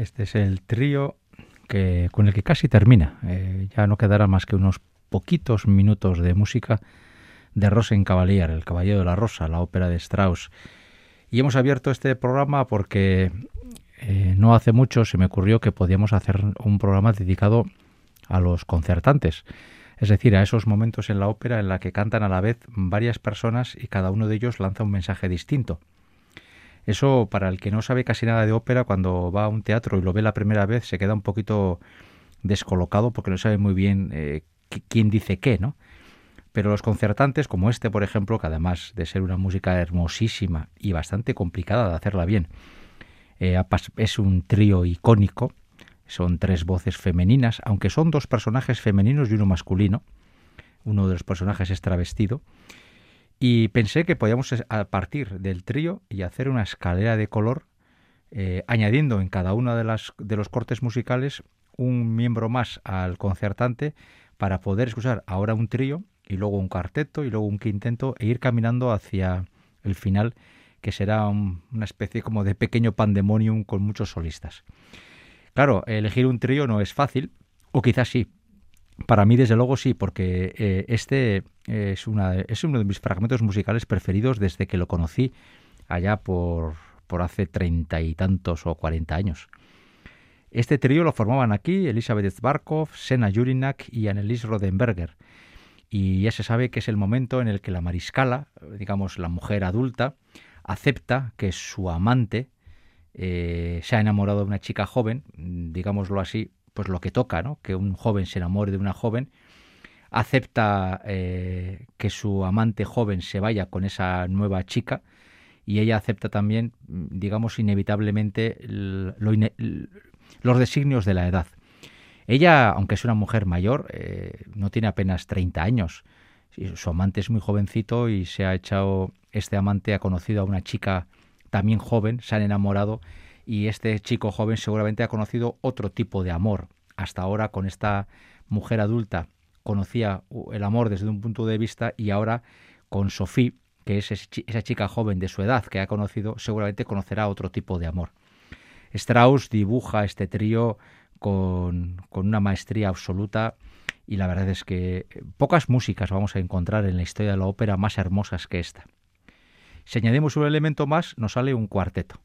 Este es el trío que, con el que casi termina. Eh, ya no quedará más que unos poquitos minutos de música de Rosenkavalier, El Caballero de la Rosa, la ópera de Strauss. Y hemos abierto este programa porque eh, no hace mucho se me ocurrió que podíamos hacer un programa dedicado a los concertantes. Es decir, a esos momentos en la ópera en la que cantan a la vez varias personas y cada uno de ellos lanza un mensaje distinto. Eso, para el que no sabe casi nada de ópera, cuando va a un teatro y lo ve la primera vez, se queda un poquito descolocado porque no sabe muy bien eh, quién dice qué, ¿no? Pero los concertantes, como este, por ejemplo, que además de ser una música hermosísima y bastante complicada de hacerla bien, eh, es un trío icónico, son tres voces femeninas, aunque son dos personajes femeninos y uno masculino, uno de los personajes es travestido, y pensé que podíamos partir del trío y hacer una escalera de color, eh, añadiendo en cada uno de, las, de los cortes musicales un miembro más al concertante para poder escuchar ahora un trío y luego un cuarteto y luego un quinteto e ir caminando hacia el final que será una especie como de pequeño pandemonium con muchos solistas. Claro, elegir un trío no es fácil, o quizás sí, para mí, desde luego, sí, porque eh, este es, una, es uno de mis fragmentos musicales preferidos desde que lo conocí allá por, por hace treinta y tantos o cuarenta años. Este trío lo formaban aquí Elizabeth Zbarkov, Sena Jurinak y Annelies Rodenberger. Y ya se sabe que es el momento en el que la mariscala, digamos la mujer adulta, acepta que su amante eh, se ha enamorado de una chica joven, digámoslo así, pues lo que toca, ¿no? Que un joven se enamore de una joven, acepta eh, que su amante joven se vaya con esa nueva chica y ella acepta también, digamos, inevitablemente los designios de la edad. Ella, aunque es una mujer mayor, eh, no tiene apenas 30 años. Su amante es muy jovencito y se ha echado, este amante ha conocido a una chica también joven, se han enamorado y este chico joven seguramente ha conocido otro tipo de amor. Hasta ahora con esta mujer adulta conocía el amor desde un punto de vista y ahora con Sophie, que es esa chica joven de su edad que ha conocido, seguramente conocerá otro tipo de amor. Strauss dibuja este trío con, con una maestría absoluta y la verdad es que pocas músicas vamos a encontrar en la historia de la ópera más hermosas que esta. Si añadimos un elemento más, nos sale un cuarteto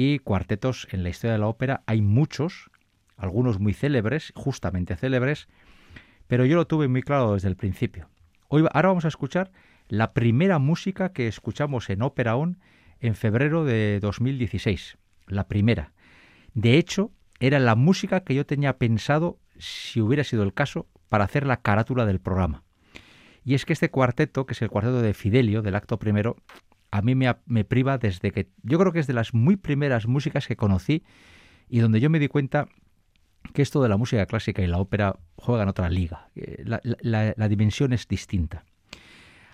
y cuartetos en la historia de la ópera hay muchos, algunos muy célebres, justamente célebres, pero yo lo tuve muy claro desde el principio. Hoy, ahora vamos a escuchar la primera música que escuchamos en Ópera On en febrero de 2016, la primera. De hecho, era la música que yo tenía pensado, si hubiera sido el caso, para hacer la carátula del programa. Y es que este cuarteto, que es el cuarteto de Fidelio, del acto primero, a mí me, priva desde que yo creo que es de las muy primeras músicas que conocí y donde yo me di cuenta que esto de la música clásica y la ópera juegan otra liga. La, la, dimensión es distinta.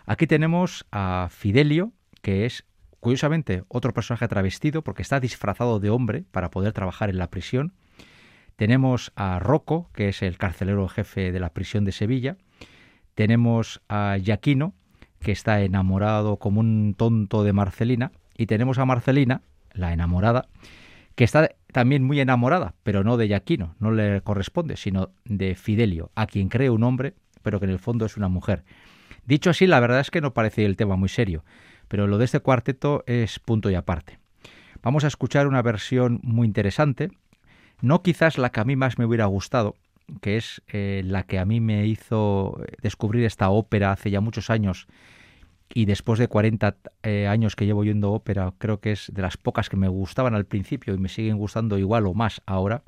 Aquí tenemos a Fidelio, que es curiosamente otro personaje travestido porque está disfrazado de hombre para poder trabajar en la prisión. Tenemos a Rocco, que es el carcelero jefe de la prisión de Sevilla. Tenemos a Giaquino, que está enamorado como un tonto de Marcelina, y tenemos a Marcelina, la enamorada, que está también muy enamorada, pero no de Yaquino, no le corresponde, sino de Fidelio, a quien cree un hombre, pero que en el fondo es una mujer. Dicho así, la verdad es que no parece el tema muy serio, pero lo de este cuarteto es punto y aparte. Vamos a escuchar una versión muy interesante, no quizás la que a mí más me hubiera gustado, que es eh, la que a mí me hizo descubrir esta ópera hace ya muchos años y después de 40 eh, años que llevo oyendo ópera, creo que es de las pocas que me gustaban al principio y me siguen gustando igual o más ahora.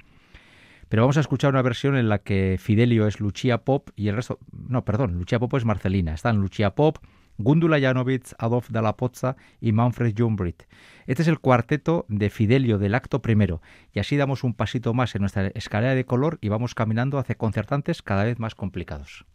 Pero vamos a escuchar una versión en la que Fidelio es Lucia Pop y el resto... No, perdón, Lucia Pop es Marcelina. Están Lucia Pop, Gundula Janowitz, Adolf de la Pozza y Manfred Jumbrit. Este es el cuarteto de Fidelio del acto primero. Y así damos un pasito más en nuestra escalera de color y vamos caminando hacia concertantes cada vez más complicados.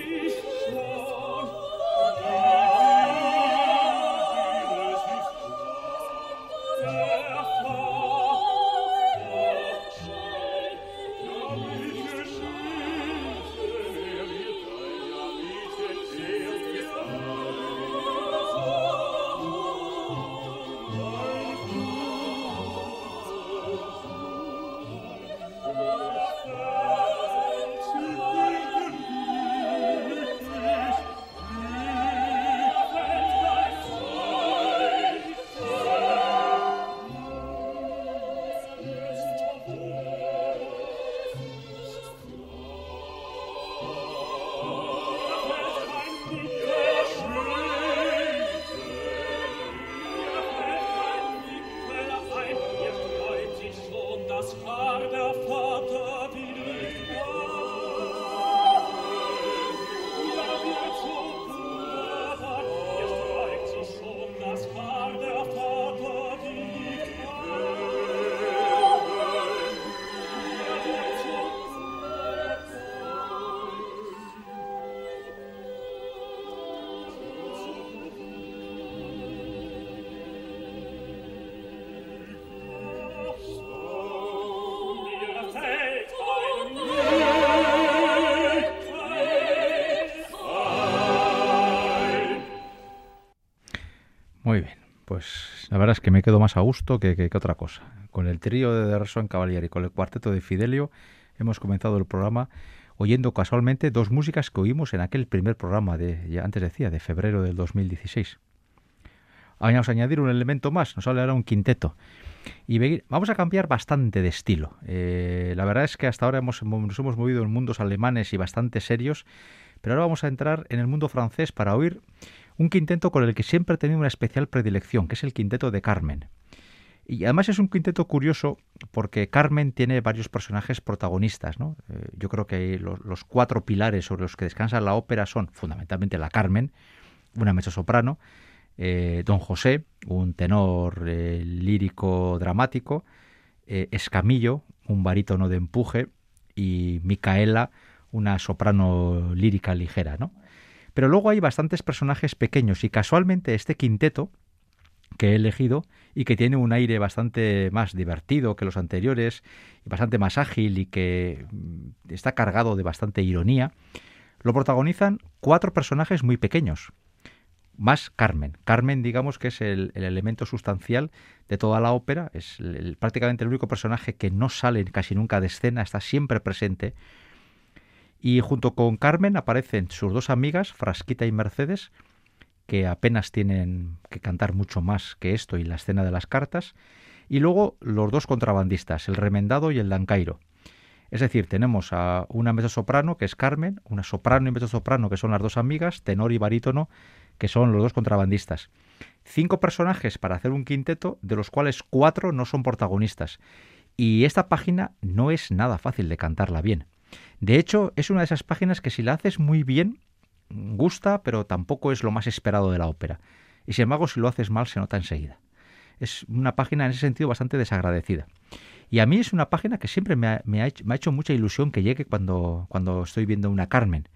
sich schon La verdad es que me quedo más a gusto que, otra cosa. Con el trío de en Cavalieri y con el cuarteto de Fidelio hemos comenzado el programa oyendo casualmente dos músicas que oímos en aquel primer programa de, ya antes decía, de febrero del 2016. Vamos a añadir un elemento más, nos hablará un quinteto. Y vamos a cambiar bastante de estilo. Eh, la verdad es que hasta ahora hemos, nos hemos movido en mundos alemanes y bastante serios, pero ahora vamos a entrar en el mundo francés para oír un quinteto con el que siempre he tenido una especial predilección, que es el quinteto de Carmen. Y además es un quinteto curioso porque Carmen tiene varios personajes protagonistas. ¿no? Eh, yo creo que los, cuatro pilares sobre los que descansa la ópera son fundamentalmente la Carmen, una mesa soprano, eh, Don José, un tenor eh, lírico dramático, Escamillo, un barítono de empuje, y Micaela, una soprano lírica ligera. ¿no? Pero luego hay bastantes personajes pequeños y casualmente este quinteto que he elegido y que tiene un aire bastante más divertido que los anteriores y bastante más ágil y que mm, está cargado de bastante ironía, lo protagonizan cuatro personajes muy pequeños, más Carmen. Carmen, digamos que es el, elemento sustancial de toda la ópera, es prácticamente el único personaje que no sale casi nunca de escena, está siempre presente y junto con Carmen aparecen sus dos amigas, Frasquita y Mercedes, que apenas tienen que cantar mucho más que esto y la escena de las cartas, y luego los dos contrabandistas, el remendado y el dancairo. Es decir, tenemos a una mesa soprano, que es Carmen, una soprano y mesa soprano, que son las dos amigas, tenor y barítono, que son los dos contrabandistas. Cinco personajes para hacer un quinteto, de los cuales cuatro no son protagonistas. Y esta página no es nada fácil de cantarla bien. De hecho, es una de esas páginas que si la haces muy bien, gusta, pero tampoco es lo más esperado de la ópera. Y sin embargo, si lo haces mal, se nota enseguida. Es una página en ese sentido bastante desagradecida. Y a mí es una página que siempre me ha, hecho, mucha ilusión que llegue cuando, cuando estoy viendo una Carmen.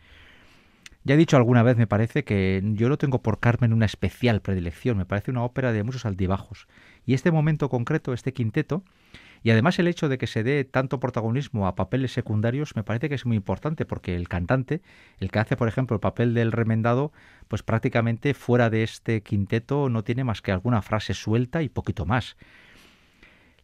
Ya he dicho alguna vez, me parece que yo no tengo por Carmen una especial predilección, me parece una ópera de muchos altibajos. Y este momento concreto, este quinteto, y además el hecho de que se dé tanto protagonismo a papeles secundarios me parece que es muy importante porque el cantante, el que hace por ejemplo el papel del remendado, pues prácticamente fuera de este quinteto no tiene más que alguna frase suelta y poquito más.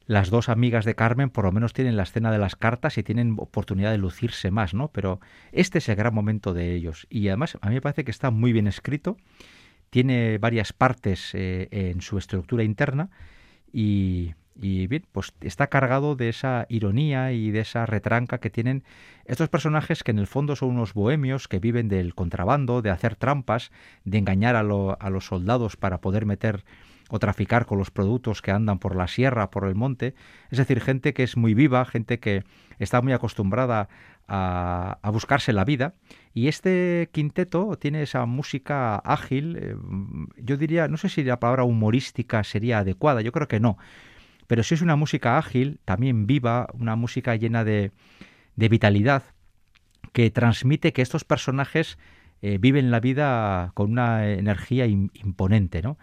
Las dos amigas de Carmen por lo menos tienen la escena de las cartas y tienen oportunidad de lucirse más, ¿no? Pero este es el gran momento de ellos. Y además a mí me parece que está muy bien escrito, tiene varias partes eh, en su estructura interna y, y bien, pues está cargado de esa ironía y de esa retranca que tienen estos personajes que en el fondo son unos bohemios que viven del contrabando, de hacer trampas, de engañar a, a los soldados para poder meter o traficar con los productos que andan por la sierra, por el monte. Es decir, gente que es muy viva, gente que está muy acostumbrada a, a buscarse la vida. Y este quinteto tiene esa música ágil, eh, yo diría, no sé si la palabra humorística sería adecuada, yo creo que no pero si es una música ágil, también viva, una música llena de, de vitalidad, que transmite que estos personajes eh, viven la vida con una energía imponente, ¿no?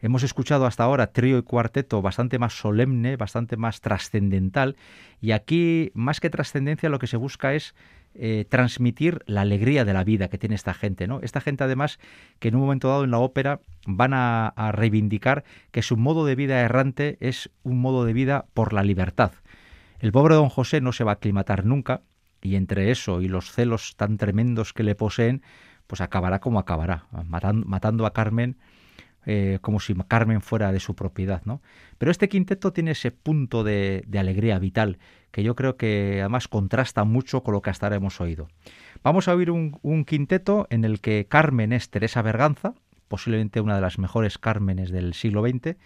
Hemos escuchado hasta ahora trío y cuarteto bastante más solemne, bastante más trascendental, y aquí, más que trascendencia, lo que se busca es eh, transmitir la alegría de la vida que tiene esta gente, ¿no? Esta gente, además, que en un momento dado en la ópera van a, reivindicar que su modo de vida errante es un modo de vida por la libertad. El pobre don José no se va a aclimatar nunca, y entre eso y los celos tan tremendos que le poseen, pues acabará como acabará, matando, a Carmen eh, como si Carmen fuera de su propiedad, ¿no? Pero este quinteto tiene ese punto de, alegría vital que yo creo que además contrasta mucho con lo que hasta ahora hemos oído. Vamos a oír un, quinteto en el que Carmen es Teresa Berganza, posiblemente una de las mejores Cármenes del siglo XX,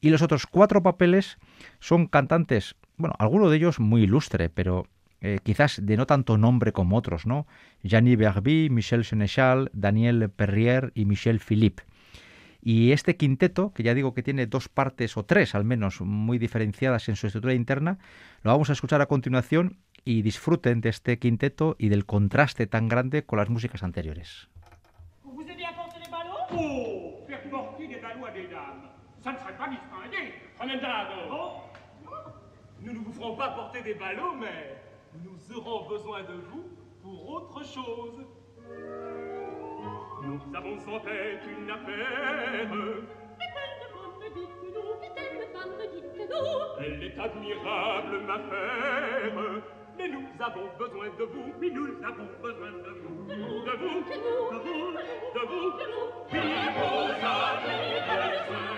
y los otros cuatro papeles son cantantes, bueno, alguno de ellos muy ilustre, pero eh, quizás de no tanto nombre como otros, ¿no? Gianni Berby, Michel Senechal, Daniel Perrier y Michel Philippe. Y este quinteto, que ya digo que tiene dos partes o tres al menos muy diferenciadas en su estructura interna, lo vamos a escuchar a continuación y disfruten de este quinteto y del contraste tan grande con las músicas anteriores. Nous ne vous ferons pas porter des ballots, mais nous aurons besoin de vous pour autre chose. nous avons sans tête une affaire. Elle est admirable, ma femme, mais nous avons besoin de vous, mais nous avons besoin de vous, de vous, de vous, de vous, de vous, de vous, de vous, de vous, de vous, de vous, de vous, de vous, de vous, de vous,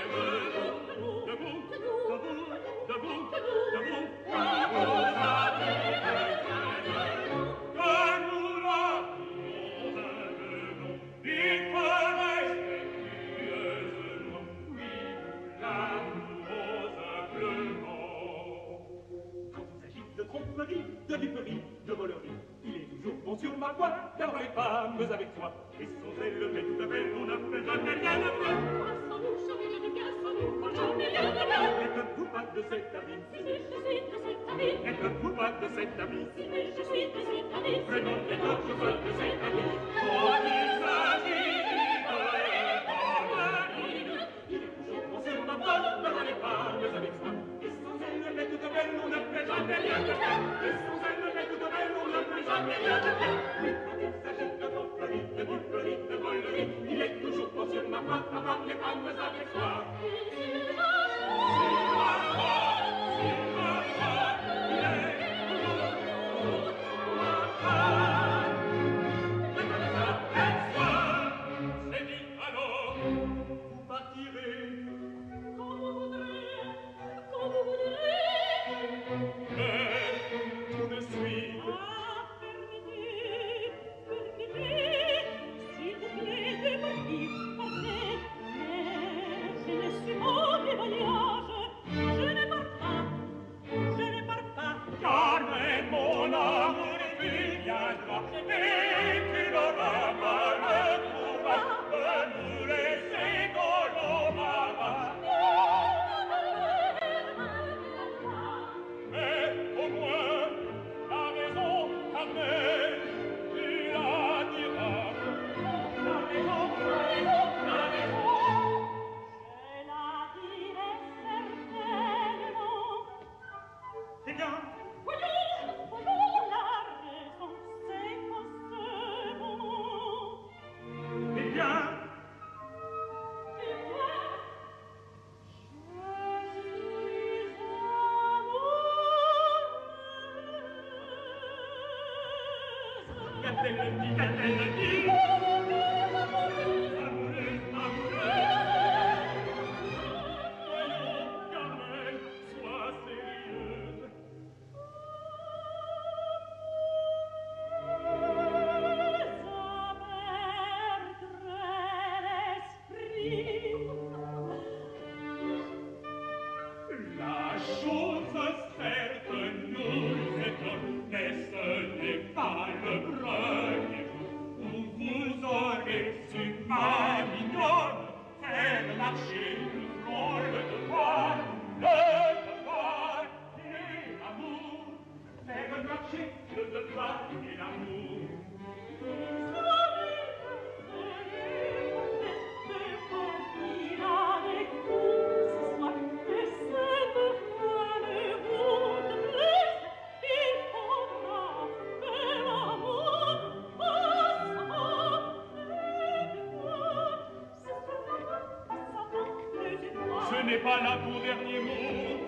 ce n'est pas là ton dernier mot.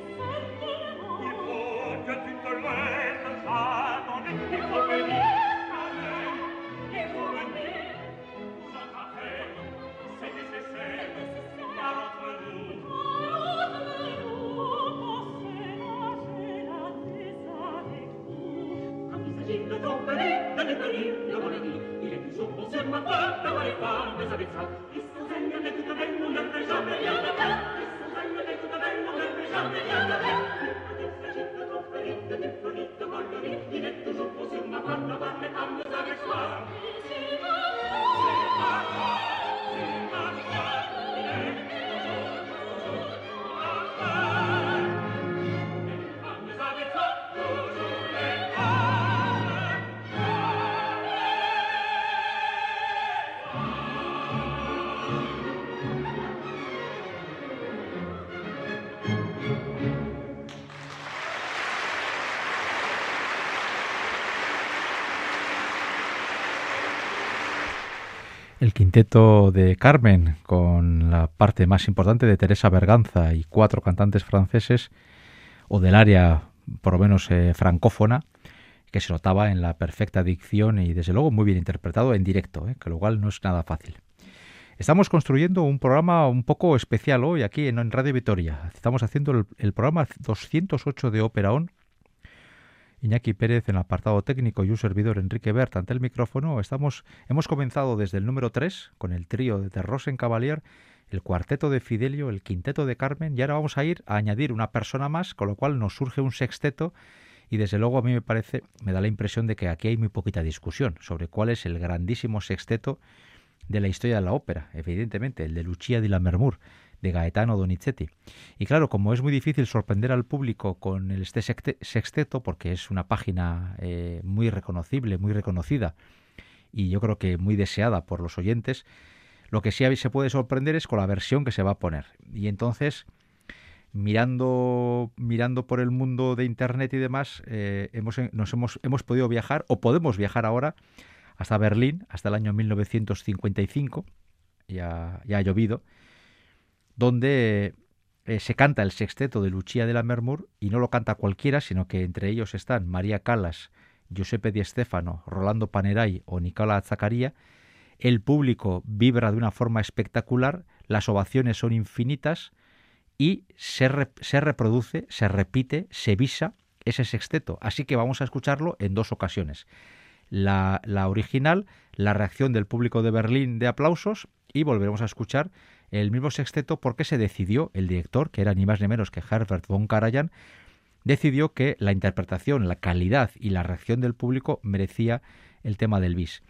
Il faut que tu te laisses ça dans les petits revenus. Il faut venir, vous en rappelez, c'est nécessaire, car entre nous, de tomber, de détenir, de voler, il est toujours conservateur d'avoir les femmes, mais avec ça, El quinteto de Carmen, con la parte más importante de Teresa Berganza y cuatro cantantes franceses, o del área por lo menos eh, francófona, que se notaba en la perfecta dicción y desde luego muy bien interpretado en directo, eh, que lo cual no es nada fácil. Estamos construyendo un programa un poco especial hoy aquí en, Radio Vitoria. Estamos haciendo el, el programa 208 de Ópera On. Iñaki Pérez en el apartado técnico y un servidor Enrique Bert ante el micrófono. Estamos, hemos comenzado desde el número 3 con el trío de Rosen Cavalier, el cuarteto de Fidelio, el quinteto de Carmen y ahora vamos a ir a añadir una persona más, con lo cual nos surge un sexteto y desde luego a mí me parece, me da la impresión de que aquí hay muy poquita discusión sobre cuál es el grandísimo sexteto de la historia de la ópera, evidentemente, el de Lucia di Lammermoor, de Gaetano Donizetti. Y claro, como es muy difícil sorprender al público con este sexte- sexteto, porque es una página eh, muy reconocible, muy reconocida, y yo creo que muy deseada por los oyentes, lo que sí se puede sorprender es con la versión que se va a poner. Y entonces, mirando, mirando por el mundo de Internet y demás, eh, hemos, nos hemos, hemos podido viajar, o podemos viajar ahora, hasta Berlín, hasta el año 1955, ya, ya ha llovido, donde eh, se canta el sexteto de Lucia de la Mermur y no lo canta cualquiera, sino que entre ellos están María Calas, Giuseppe Di Stefano, Rolando Panerai o Nicola Zaccaria. El público vibra de una forma espectacular, las ovaciones son infinitas y se reproduce, se repite, se visa ese sexteto. Así que vamos a escucharlo en dos ocasiones. La, la original, la reacción del público de Berlín de aplausos y volveremos a escuchar el mismo sexteto porque se decidió, el director, que era ni más ni menos que Herbert von Karajan, decidió que la interpretación, la calidad y la reacción del público merecía el tema del bis.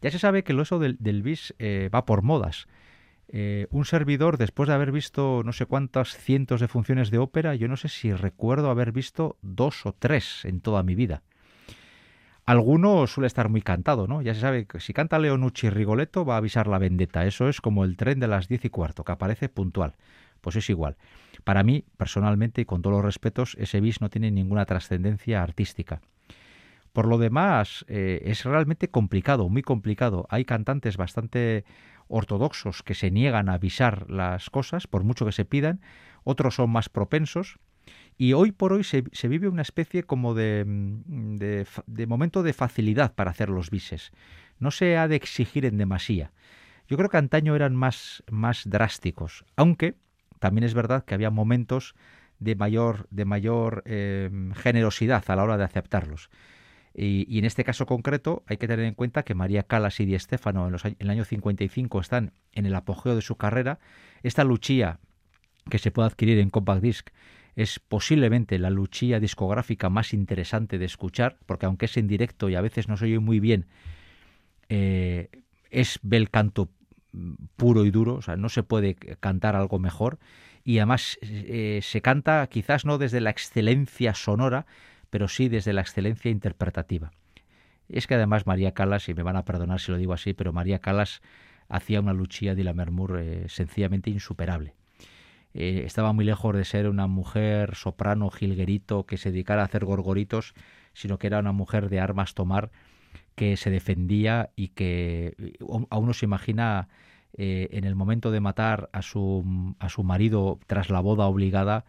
Ya se sabe que el uso del, del bis eh, va por modas. Eh, un servidor, después de haber visto no sé cuántas cientos de funciones de ópera, yo no sé si recuerdo haber visto dos o tres en toda mi vida. Alguno suele estar muy cantado, ¿no? Ya se sabe que si canta Leonucci Rigoletto va a avisar la vendetta. Eso es como el tren de las diez y cuarto, que aparece puntual. Pues es igual. Para mí, personalmente y con todos los respetos, ese bis no tiene ninguna trascendencia artística. Por lo demás, eh, es realmente complicado, muy complicado. Hay cantantes bastante ortodoxos que se niegan a avisar las cosas, por mucho que se pidan. Otros son más propensos. Y hoy por hoy se, vive una especie como de, mm, de, momento de facilidad para hacer los bises. No se ha de exigir en demasía. Yo creo que antaño eran más, más drásticos, aunque también es verdad que había momentos de mayor, de mayor eh, generosidad a la hora de aceptarlos. Y, en este caso concreto hay que tener en cuenta que María Calas y Di Stefano en, en el año 55 están en el apogeo de su carrera. Esta Luchía que se puede adquirir en Compact Disc es posiblemente la luchía discográfica más interesante de escuchar, porque aunque es en directo y a veces no se oye muy bien, eh, es bel canto puro y duro, o sea, no se puede cantar algo mejor, y además eh, se canta quizás no desde la excelencia sonora, pero sí desde la excelencia interpretativa. Es que además María Calas, y me van a perdonar si lo digo así, pero María Calas hacía una luchía de la Mermur eh, sencillamente insuperable eh, estaba muy lejos de ser una mujer soprano jilguerito que se dedicara a hacer gorgoritos, sino que era una mujer de armas tomar que se defendía y que a uno se imagina eh, en el momento de matar a su, a su marido tras la boda obligada,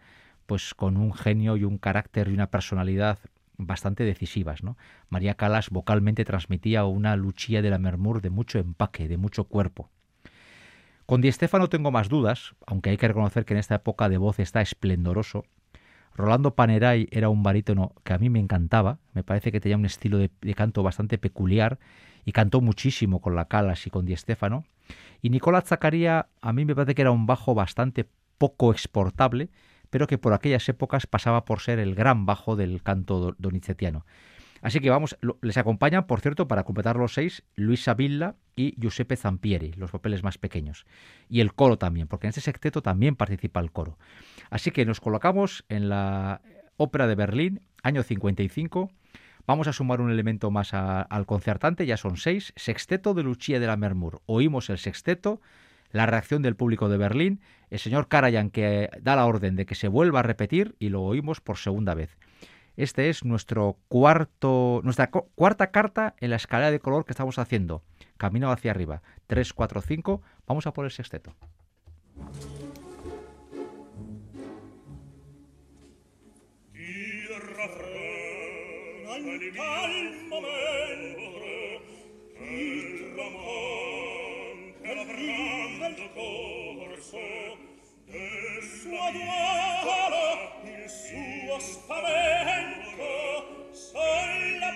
pues con un genio y un carácter y una personalidad bastante decisivas. ¿no? María Calas vocalmente transmitía una luchía de la Mermur de mucho empaque, de mucho cuerpo. Con Di Stefano tengo más dudas, aunque hay que reconocer que en esta época de voz está esplendoroso. Rolando Panerai era un barítono que a mí me encantaba, me parece que tenía un estilo de, canto bastante peculiar y cantó muchísimo con la Calas y con Di Stefano. Y Nicola Zaccaria a mí me parece que era un bajo bastante poco exportable, pero que por aquellas épocas pasaba por ser el gran bajo del canto donizetiano. Así que vamos, les acompañan, por cierto, para completar los seis, Luisa Villa y Giuseppe Zampieri, los papeles más pequeños. Y el coro también, porque en este sexteto también participa el coro. Así que nos colocamos en la Ópera de Berlín, año 55. Vamos a sumar un elemento más al concertante, ya son seis. Sexteto de Lucia de la Mermur. Oímos el sexteto, la reacción del público de Berlín, el señor Karajan que da la orden de que se vuelva a repetir y lo oímos por segunda vez. Este es nuestro cuarto, nuestra cuarta carta en la escalera de color que estamos haciendo. Camino hacia arriba. 3, 4, 5. Vamos a por el sexteto. suo spavento sol la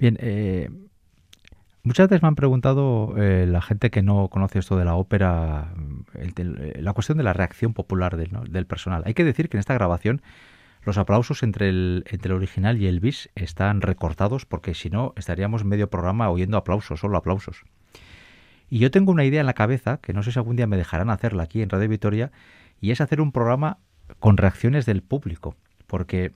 Bien, eh, muchas veces me han preguntado eh, la gente que no conoce esto de la ópera, el- el- la cuestión de la reacción popular del, ¿no? del personal. Hay que decir que en esta grabación los aplausos entre el, entre el original y el bis están recortados porque si no estaríamos medio programa oyendo aplausos, solo aplausos. Y yo tengo una idea en la cabeza, que no sé si algún día me dejarán hacerla aquí en Radio Vitoria, y es hacer un programa con reacciones del público. Porque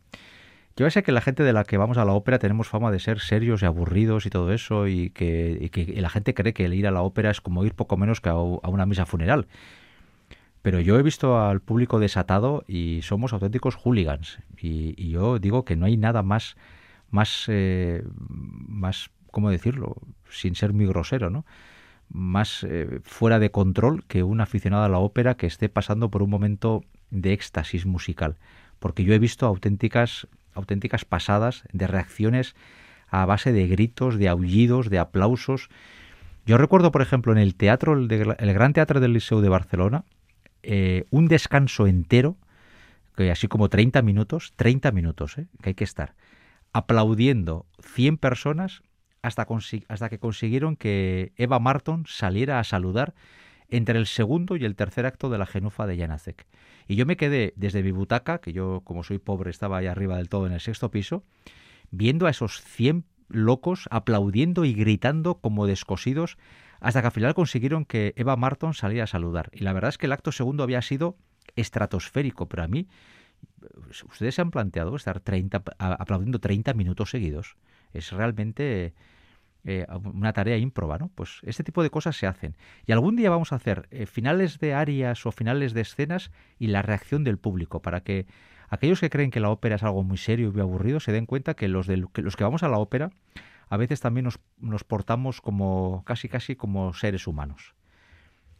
yo sé que la gente de la que vamos a la ópera tenemos fama de ser serios y aburridos y todo eso, y que, la gente cree que el ir a la ópera es como ir poco menos que a, una misa funeral. Pero yo he visto al público desatado y somos auténticos hooligans. Y, y yo digo que no hay nada más, más, eh, más, ¿cómo decirlo? Sin ser muy grosero, ¿no? Más eh, fuera de control que un aficionado a la ópera que esté pasando por un momento de éxtasis musical. Porque yo he visto auténticas, auténticas pasadas de reacciones a base de gritos, de aullidos, de aplausos. Yo recuerdo, por ejemplo, en el teatro, el, Gran Teatro del Liceu de Barcelona, eh, un descanso entero, que así como 30 minutos, 30 minutos, ¿eh? que hay que estar, aplaudiendo 100 personas hasta, hasta que consiguieron que Eva Marton saliera a saludar entre el segundo y el tercer acto de la genufa de Janacek. Y yo me quedé desde mi butaca, que yo como soy pobre estaba ahí arriba del todo en el sexto piso, viendo a esos 100 locos aplaudiendo y gritando como descosidos hasta que al final consiguieron que Eva Marton saliera a saludar. Y la verdad es que el acto segundo había sido estratosférico, pero a mí, ustedes se han planteado estar 30, a- aplaudiendo 30 minutos seguidos. Es realmente eh, una tarea ímproba, ¿no? Pues este tipo de cosas se hacen. Y algún día vamos a hacer eh, finales de arias o finales de escenas y la reacción del público para que aquellos que creen que la ópera es algo muy serio y muy aburrido se den cuenta que los, del- que los que vamos a la ópera a veces también nos, nos portamos como casi casi como seres humanos.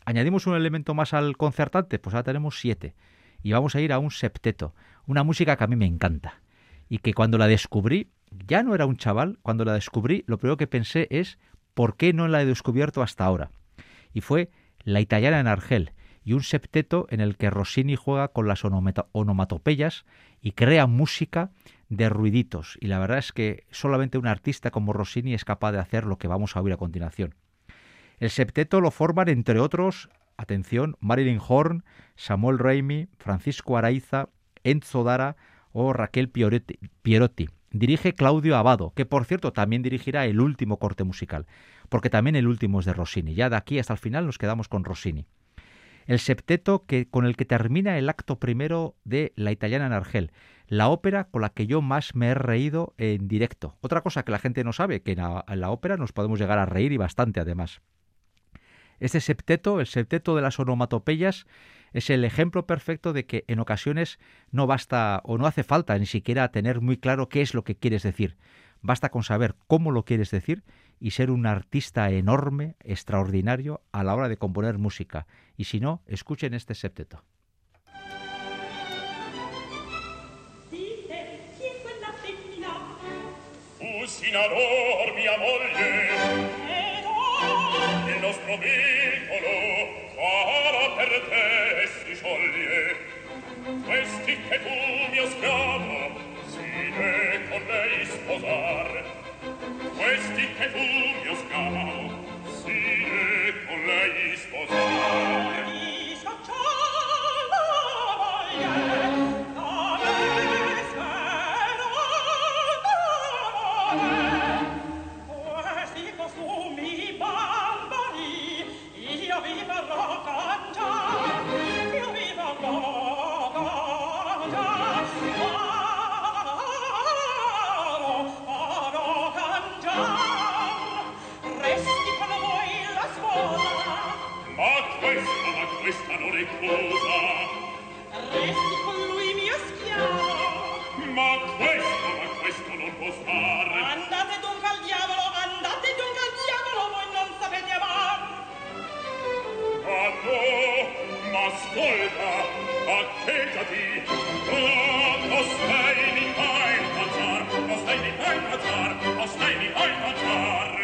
Añadimos un elemento más al concertante, pues ahora tenemos siete. Y vamos a ir a un septeto, una música que a mí me encanta. Y que cuando la descubrí, ya no era un chaval, cuando la descubrí, lo primero que pensé es ¿por qué no la he descubierto hasta ahora? Y fue La italiana en Argel, y un septeto en el que Rossini juega con las onomatopeyas y crea música de ruiditos. Y la verdad es que solamente un artista como Rossini es capaz de hacer lo que vamos a oír a continuación. El septeto lo forman, entre otros, atención, Marilyn Horn, Samuel Raimi, Francisco Araiza, Enzo Dara o Raquel Pierotti. Dirige Claudio Abado, que por cierto también dirigirá el último corte musical, porque también el último es de Rossini. Ya de aquí hasta el final nos quedamos con Rossini. El septeto que, con el que termina el acto primero de La italiana en Argel, la ópera con la que yo más me he reído en directo. Otra cosa que la gente no sabe, que en la, en la ópera nos podemos llegar a reír y bastante además. Este septeto, el septeto de las onomatopeyas, es el ejemplo perfecto de que en ocasiones no basta o no hace falta ni siquiera tener muy claro qué es lo que quieres decir. Basta con saber cómo lo quieres decir y ser un artista enorme, extraordinario a la hora de componer música. Y si no, escuchen este septeto. perde e si scioglie. Questi che tu mio schiavo si de con lei sposar. Questi che tu mio schiavo si de con lei parole cosa. Resti con lui mio schiavo. Ma questo ma questo non può stare andate dunque al diavolo andate dunque al diavolo voi non sapete amar. Ah no ma ascolta acchetati oh, non stai mi fai impacciar non stai mi fai impacciar non stai mi fai impacciar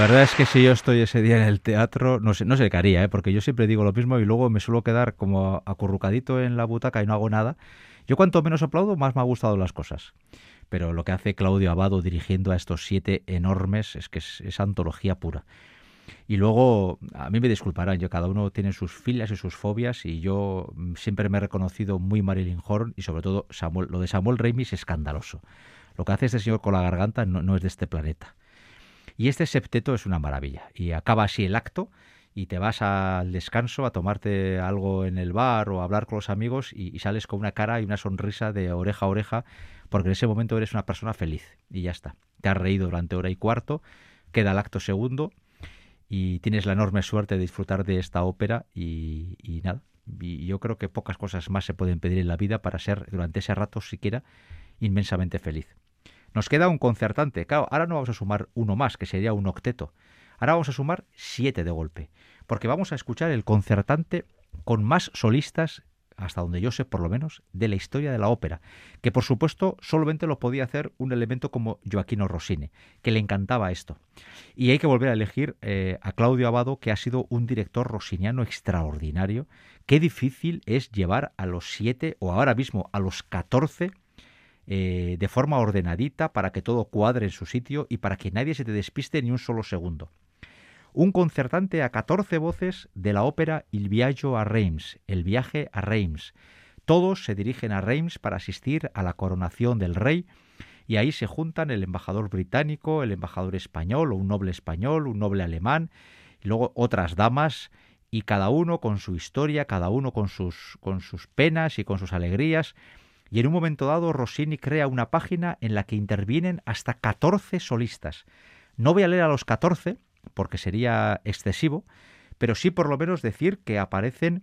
verdad es que si yo estoy ese día en el teatro, no sé, no sé qué haría, ¿eh? porque yo siempre digo lo mismo y luego me suelo quedar como acurrucadito en la butaca y no hago nada. Yo cuanto menos aplaudo, más me ha gustado las cosas. Pero lo que hace Claudio Abado dirigiendo a estos siete enormes es que es, antología pura. Y luego, a mí me disculparán, yo cada uno tiene sus filas y sus fobias y yo siempre me he reconocido muy Marilyn Horn y sobre todo Samuel, lo de Samuel Raimi es escandaloso. Lo que hace este señor con la garganta no es de este planeta. Y este septeto es una maravilla. Y acaba así el acto y te vas al descanso a tomarte algo en el bar o a hablar con los amigos y, sales con una cara y una sonrisa de oreja a oreja porque en ese momento eres una persona feliz y ya está. Te has reído durante hora y cuarto, queda el acto segundo y tienes la enorme suerte de disfrutar de esta ópera y, y nada. Y yo creo que pocas cosas más se pueden pedir en la vida para ser durante ese rato siquiera inmensamente feliz. Nos queda un concertante. Claro, ahora no vamos a sumar uno más, que sería un octeto. Ahora vamos a sumar siete de golpe, porque vamos a escuchar el concertante con más solistas, hasta donde yo sé por lo menos, de la historia de la ópera, que por supuesto solamente lo podía hacer un elemento como Joaquino Rossini, que le encantaba esto. Y hay que volver a elegir eh, a Claudio Abado, que ha sido un director rossiniano extraordinario. Qué difícil es llevar a los siete, o ahora mismo a los catorce eh, de forma ordenadita para que todo cuadre en su sitio y para que nadie se te despiste ni un solo segundo. Un concertante a 14 voces de la ópera Il Viaggio a Reims, El viaje a Reims. Todos se dirigen a Reims para asistir a la coronación del rey y ahí se juntan el embajador británico, el embajador español o un noble español, un noble alemán, y luego otras damas y cada uno con su historia, cada uno con sus, con sus penas y con sus alegrías y en un momento dado Rossini crea una página en la que intervienen hasta 14 solistas. No voy a leer a los 14 porque sería excesivo, pero sí por lo menos decir que aparecen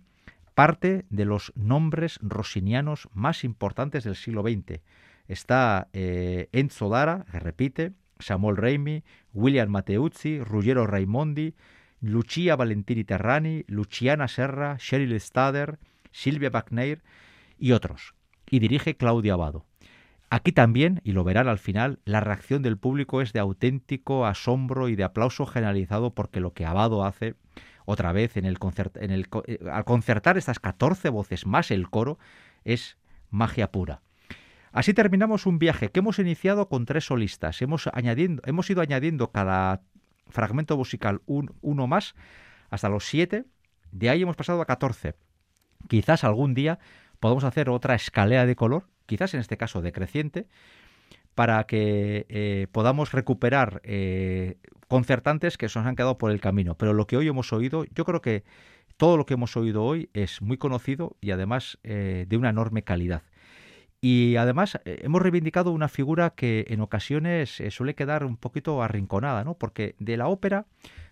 parte de los nombres rossinianos más importantes del siglo XX. Está eh, Enzo Dara, que repite, Samuel Raimi, William Matteucci, Ruggero Raimondi, Lucia Valentini Terrani, Luciana Serra, Sheryl Stader, Silvia McNair y otros. Y dirige Claudia Abado. Aquí también, y lo verán al final, la reacción del público es de auténtico asombro y de aplauso generalizado porque lo que Abado hace otra vez en el, eh, al concertar estas 14 voces más el coro es magia pura. Así terminamos un viaje que hemos iniciado con tres solistas. Hemos, añadiendo, hemos ido añadiendo cada fragmento musical uno más hasta los siete. De ahí hemos pasado a 14. Quizás algún día podamos hacer otra escalera de color, quizás en este caso decreciente, para que eh, podamos recuperar eh, concertantes que se nos han quedado por el camino. Pero lo que hoy hemos oído, yo creo que todo lo que hemos oído hoy es muy conocido y además eh, de una enorme calidad. Y además hemos reivindicado una figura que en ocasiones suele quedar un poquito arrinconada, ¿no? Porque de la ópera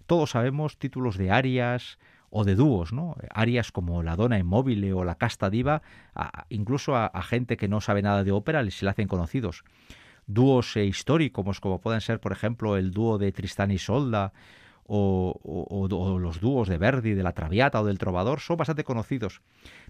todos sabemos títulos de arias, o de dúos, ¿no? Arias como La Dona Inmóvil o La Casta Diva, incluso a, gente que no sabe nada de ópera se le hacen conocidos. Dúos eh, históricos como pueden ser, por ejemplo, el dúo de Tristán y Solda o, los dúos de Verdi, de la Traviata o del Trovador son bastante conocidos.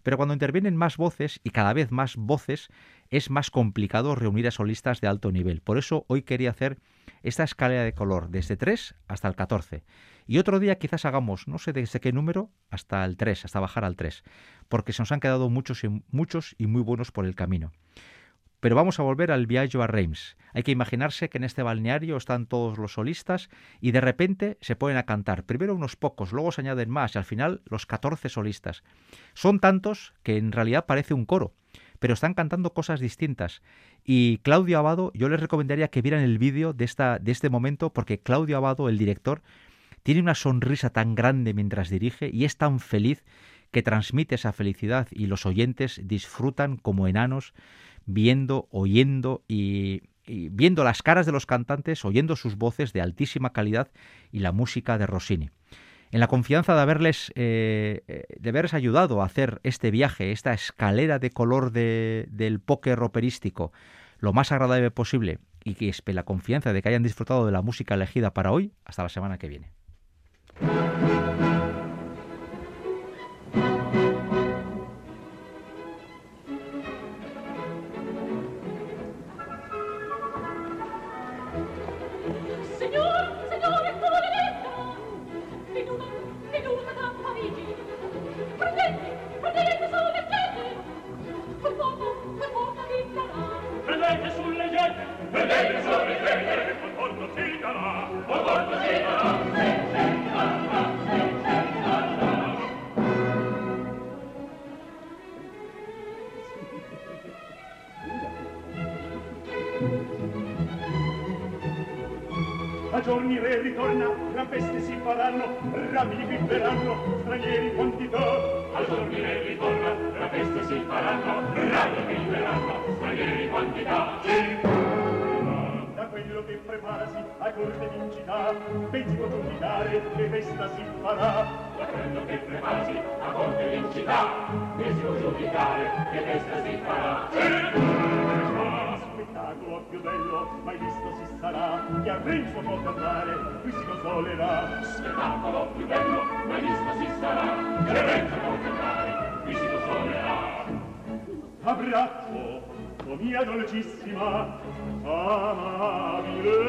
Pero cuando intervienen más voces y cada vez más voces, es más complicado reunir a solistas de alto nivel. Por eso hoy quería hacer esta escalera de color desde 3 hasta el 14. Y otro día quizás hagamos, no sé desde qué número, hasta el 3, hasta bajar al 3, porque se nos han quedado muchos y, muchos y muy buenos por el camino. Pero vamos a volver al viaje a Reims. Hay que imaginarse que en este balneario están todos los solistas y de repente se ponen a cantar. Primero unos pocos, luego se añaden más y al final los 14 solistas. Son tantos que en realidad parece un coro, pero están cantando cosas distintas. Y Claudio Abado, yo les recomendaría que vieran el vídeo de, de este momento porque Claudio Abado, el director, tiene una sonrisa tan grande mientras dirige y es tan feliz que transmite esa felicidad y los oyentes disfrutan como enanos viendo, oyendo y, viendo las caras de los cantantes, oyendo sus voces de altísima calidad y la música de Rossini. En la confianza de haberles, eh, eh, de haberles ayudado a hacer este viaje, esta escalera de color del póker operístico, lo más agradable posible y que la confianza de que hayan disfrutado de la música elegida para hoy, hasta la semana que viene. Giorni re ritorna, gran feste si faranno, rami viveranno, stranieri quantità. A giorni re ritorna, gran feste si faranno, rami viveranno, stranieri quantità. Che preparasi a corte vincità, pensi può giudicare che festa si farà. Quello che preparasi a corte vincità, pensi può giudicare che festa si farà. Sì! spettacolo più bello mai visto si sarà chi a Renzo può cantare qui si consolerà spettacolo più bello mai visto si sarà chi a Renzo può cantare qui si consolerà abbraccio o mia dolcissima Amabile